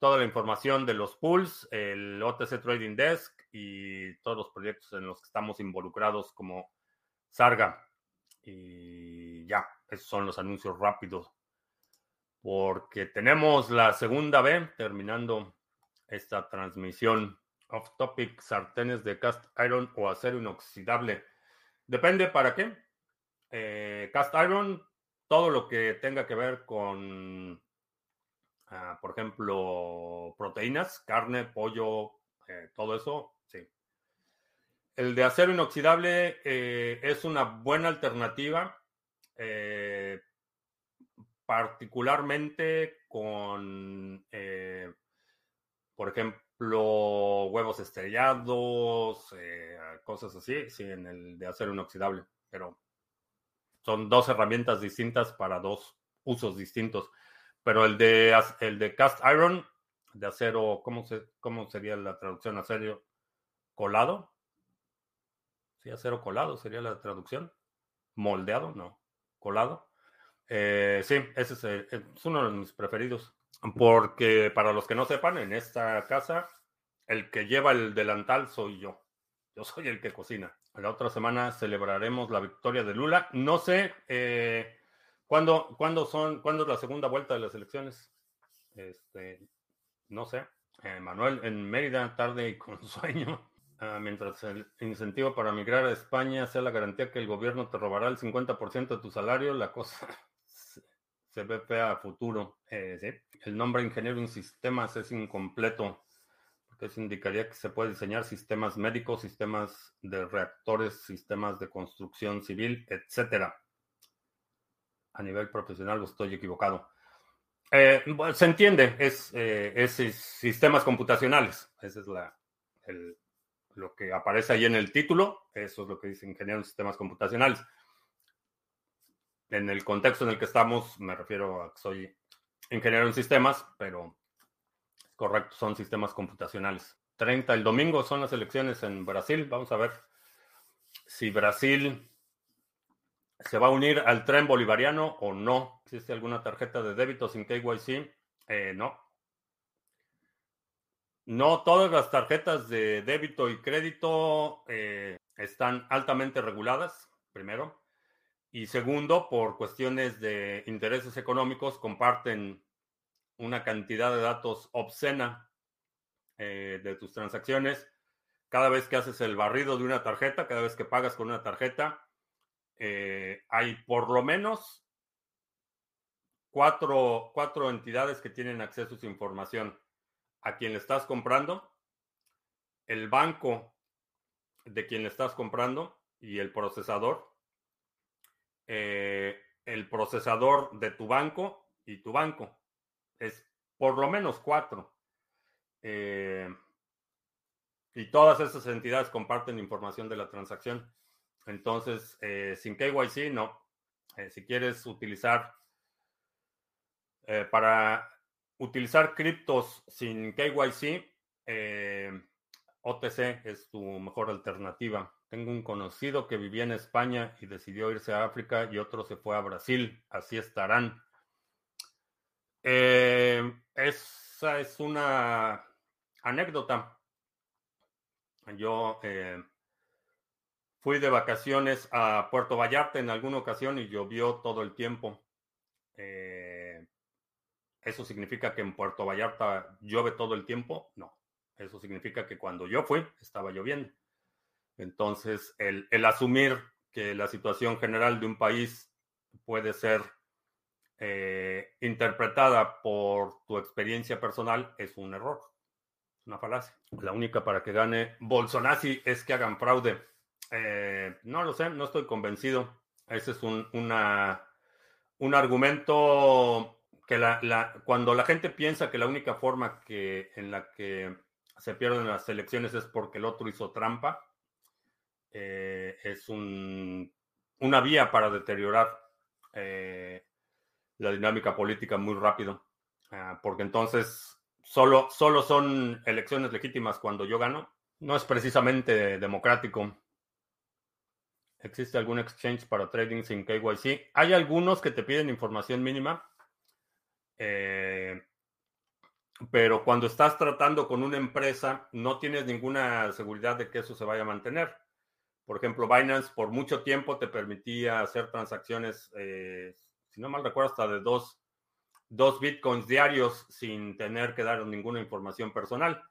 toda la información de los pools, el OTC Trading Desk y todos los proyectos en los que estamos involucrados como Sarga. Y ya, esos son los anuncios rápidos. Porque tenemos la segunda B terminando esta transmisión. Off topic, sartenes de cast iron o acero inoxidable. Depende para qué. Eh, cast iron, todo lo que tenga que ver con, ah, por ejemplo, proteínas, carne, pollo, eh, todo eso, sí. el de acero inoxidable eh, es una buena alternativa, particularmente con, por ejemplo, huevos estrellados, cosas así, sí, en el de acero inoxidable, pero son dos herramientas distintas para dos usos distintos. Pero el de, el de cast iron, de acero, ¿cómo, se, cómo sería la traducción? Acero colado. Sí, acero colado sería la traducción. Moldeado, no. Colado. Eh, sí, ese es, es, uno de mis preferidos. Porque para los que no sepan, en esta casa, el que lleva el delantal soy yo. Yo soy el que cocina. La otra semana celebraremos la victoria de Lula. No sé eh, ¿cuándo, ¿cuándo, son, cuándo es la segunda vuelta de las elecciones. Este, no sé. Eh, Manuel, en Mérida, tarde y con (laughs) sueño. Ah, mientras el incentivo para migrar a España sea la garantía que el gobierno te robará el 50% de tu salario, la cosa se, a futuro. Eh, ¿sí? El nombre ingeniero en sistemas es incompleto, porque eso indicaría que se puede diseñar sistemas médicos, sistemas de reactores, sistemas de construcción civil, etcétera. A nivel profesional, estoy equivocado. Eh, se entiende, es, eh, es, sistemas computacionales. Ese es la, el, lo que aparece ahí en el título. Eso es lo que dice ingeniero en sistemas computacionales. En el contexto en el que estamos, me refiero a que soy ingeniero en sistemas, pero correcto, son sistemas computacionales. 30 el domingo son las elecciones en Brasil. Vamos a ver si Brasil se va a unir al tren bolivariano o no. ¿Existe alguna tarjeta de débito sin KYC? Eh, no. No todas las tarjetas de débito y crédito eh, están altamente reguladas, primero. Y segundo, por cuestiones de intereses económicos, comparten una cantidad de datos obscena eh, de tus transacciones. Cada vez que haces el barrido de una tarjeta, cada vez que pagas con una tarjeta, eh, hay por lo menos cuatro, cuatro entidades que tienen acceso a su información. A quien le estás comprando, el banco de quien le estás comprando y el procesador. Eh, el procesador de tu banco y tu banco. Es por lo menos cuatro. Eh, y todas esas entidades comparten información de la transacción. Entonces, eh, sin KYC, no. Si quieres utilizar para utilizar criptos sin KYC, OTC es tu mejor alternativa. Tengo un conocido que vivía en España y decidió irse a África y otro se fue a Brasil. Así estarán. esa es una anécdota. Yo Fui de vacaciones a Puerto Vallarta en alguna ocasión y llovió todo el tiempo. Eh, ¿Eso significa que en Puerto Vallarta llueve todo el tiempo? No. Eso significa que cuando yo fui estaba lloviendo. Entonces, el, asumir que la situación general de un país puede ser eh, interpretada por tu experiencia personal es un error, una falacia. La única para que gane Bolsonaro es que hagan fraude. Eh, no lo sé, no estoy convencido. Ese es un, una, un argumento que la, cuando la gente piensa que la única forma que, en la que se pierden las elecciones es porque el otro hizo trampa, eh, es un, una vía para deteriorar eh, la dinámica política muy rápido. Ah, porque entonces solo, solo son elecciones legítimas cuando yo gano. No es precisamente democrático. ¿Existe algún exchange para trading sin KYC? Hay algunos que te piden información mínima, eh, pero cuando estás tratando con una empresa no tienes ninguna seguridad de que eso se vaya a mantener. Por ejemplo, Binance por mucho tiempo te permitía hacer transacciones, eh, si no mal recuerdo, hasta de dos, dos bitcoins diarios sin tener que dar ninguna información personal.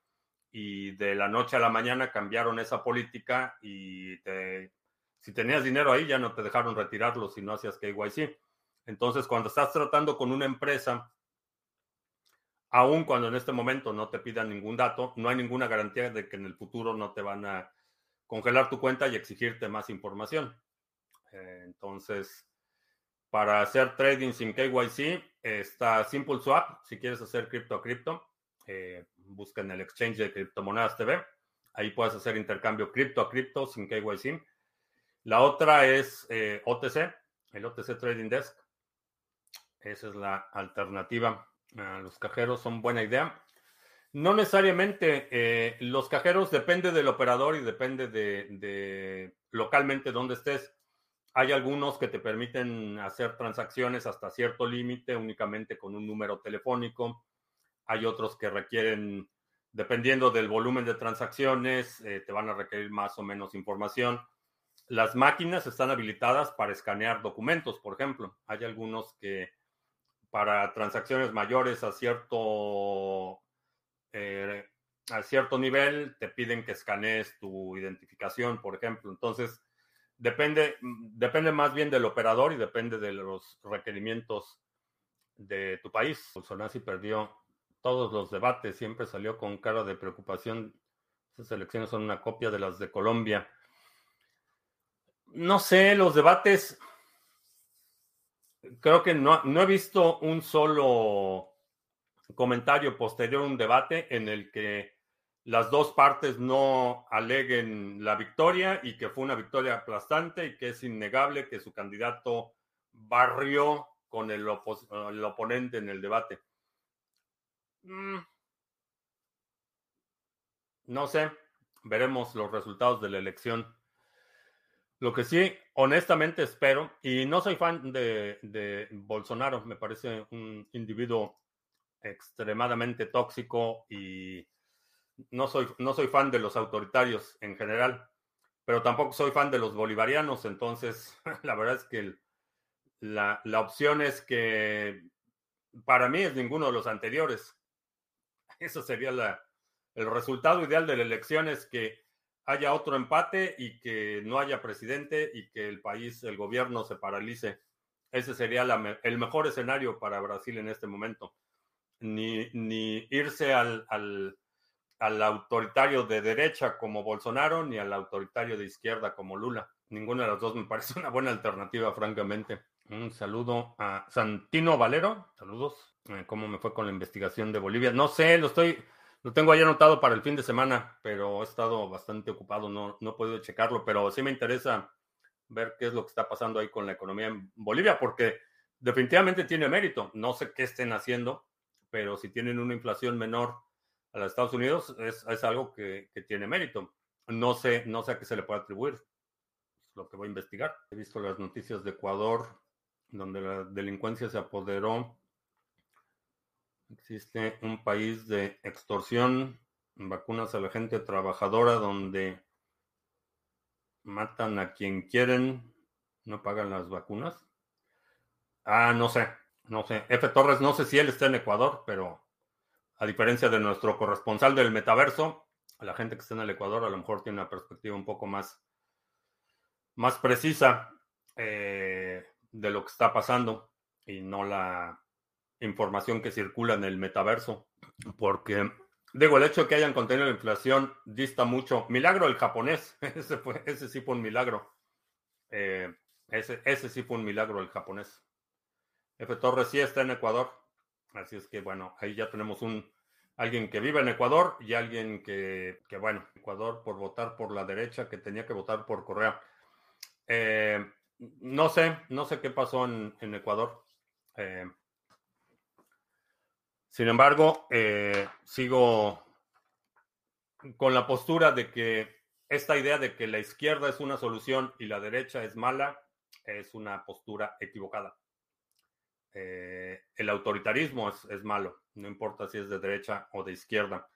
Y de la noche a la mañana cambiaron esa política y te si tenías dinero ahí, ya no te dejaron retirarlo si no hacías KYC. Entonces, cuando estás tratando con una empresa, aun cuando en este momento no te pidan ningún dato, no hay ninguna garantía de que en el futuro no te van a congelar tu cuenta y exigirte más información. Eh, entonces, para hacer trading sin KYC está Simple Swap. Si quieres hacer cripto a cripto, eh, busca en el exchange de criptomonedas TV. Ahí puedes hacer intercambio cripto a cripto sin KYC. La otra es eh, OTC, el OTC Trading Desk. Esa es la alternativa. Los cajeros son buena idea. No necesariamente. Eh, los cajeros depende del operador y depende de, localmente dónde estés. Hay algunos que te permiten hacer transacciones hasta cierto límite únicamente con un número telefónico. Hay otros que requieren, dependiendo del volumen de transacciones, eh, te van a requerir más o menos información. Las máquinas están habilitadas para escanear documentos, por ejemplo. Hay algunos que para transacciones mayores a cierto eh, a cierto nivel te piden que escanees tu identificación, por ejemplo. Entonces, depende, depende más bien del operador y depende de los requerimientos de tu país. Bolsonaro perdió todos los debates, siempre salió con cara de preocupación. Esas elecciones son una copia de las de Colombia. No sé, los debates, creo que no, no he visto un solo comentario posterior a un debate en el que las dos partes no aleguen la victoria y que fue una victoria aplastante y que es innegable que su candidato barrió con el, oponente en el debate. Mm. No sé, veremos los resultados de la elección. Lo que sí, honestamente espero, y no soy fan de, Bolsonaro, me parece un individuo extremadamente tóxico y no soy, no soy fan de los autoritarios en general, pero tampoco soy fan de los bolivarianos, entonces (laughs) la verdad es que la, opción es que para mí es ninguno de los anteriores. (laughs) Eso sería la, el resultado ideal de la elección es que haya otro empate y que no haya presidente y que el país, el gobierno se paralice. Ese sería el mejor escenario para Brasil en este momento ni, ni irse al, al, al, autoritario de derecha como Bolsonaro, ni al autoritario de izquierda como Lula. Ninguna de las dos me parece una buena alternativa, francamente. Un saludo a Santino Valero. Saludos. Eh, ¿Cómo me fue con la investigación de Bolivia? No sé, lo estoy, lo tengo ahí anotado para el fin de semana, pero he estado bastante ocupado, no, no he podido checarlo, pero sí me interesa ver qué es lo que está pasando ahí con la economía en Bolivia, porque definitivamente tiene mérito. No sé qué estén haciendo, pero si tienen una inflación menor a los Estados Unidos, es, es algo que, que, tiene mérito. No sé, no sé a qué se le puede atribuir. Es lo que voy a investigar. He visto las noticias de Ecuador, donde la delincuencia se apoderó. Existe un país de extorsión, vacunas a la gente trabajadora, donde matan a quien quieren, no pagan las vacunas. Ah, no sé, no sé, F. Torres, no sé si él está en Ecuador, pero a diferencia de nuestro corresponsal del metaverso, la gente que está en el Ecuador a lo mejor tiene una perspectiva un poco más, más precisa eh, de lo que está pasando y no la información que circula en el metaverso. Porque, digo, el hecho de que hayan contenido la inflación dista mucho. Milagro el japonés, (laughs) ese, fue, ese sí fue un milagro. Eh, ese, ese sí fue un milagro el japonés. F. Torres sí está en Ecuador. Así es que, bueno, ahí ya tenemos un alguien que vive en Ecuador y alguien que, que bueno, Ecuador por votar por la derecha, que tenía que votar por Correa. Eh, no sé, no sé qué pasó en, Ecuador. Eh, sin embargo, eh, sigo con la postura de que esta idea de que la izquierda es una solución y la derecha es mala es una postura equivocada. Eh, el autoritarismo es, malo, no importa si es de derecha o de izquierda.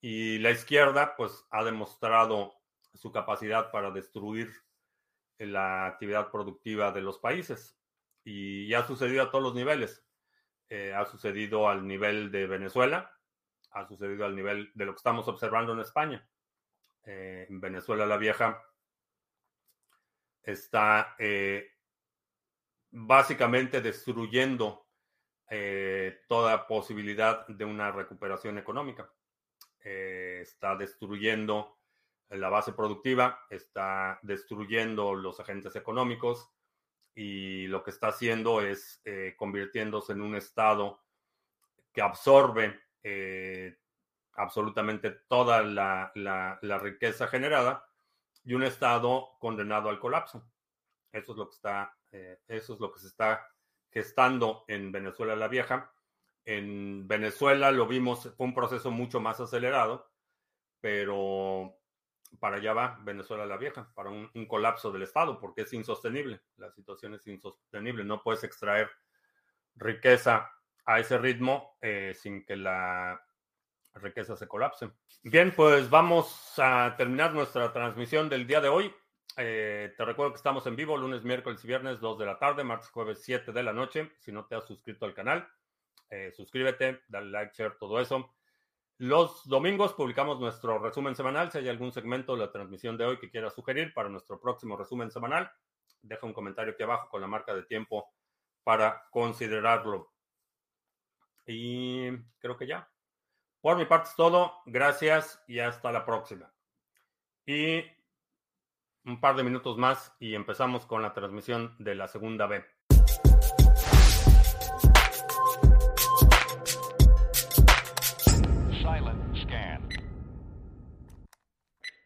Y la izquierda, pues, ha demostrado su capacidad para destruir la actividad productiva de los países. Y ya ha sucedido a todos los niveles. Eh, ha sucedido al nivel de Venezuela, ha sucedido al nivel de lo que estamos observando en España. Eh, en Venezuela la vieja está básicamente destruyendo eh, toda posibilidad de una recuperación económica. Eh, está destruyendo la base productiva, está destruyendo los agentes económicos y lo que está haciendo es eh, convirtiéndose en un estado que absorbe eh, absolutamente toda la, riqueza generada y un estado condenado al colapso. Eso es lo que está, eh, eso es lo que se está gestando en Venezuela la Vieja. En Venezuela lo vimos, fue un proceso mucho más acelerado, pero para allá va Venezuela la Vieja, para un, colapso del Estado, porque es insostenible. La situación es insostenible. No puedes extraer riqueza a ese ritmo eh, sin que la riqueza se colapse. Bien, pues vamos a terminar nuestra transmisión del día de hoy. Eh, te recuerdo que estamos en vivo lunes, miércoles y viernes 2 de la tarde, martes, jueves 7 de la noche. Si no te has suscrito al canal, eh, suscríbete, dale like, share, todo eso. Los domingos publicamos nuestro resumen semanal. Si hay algún segmento de la transmisión de hoy que quieras sugerir para nuestro próximo resumen semanal, deja un comentario aquí abajo con la marca de tiempo para considerarlo. Y creo que ya. Por mi parte es todo. Gracias y hasta la próxima. Y un par de minutos más y empezamos con la transmisión de la segunda B.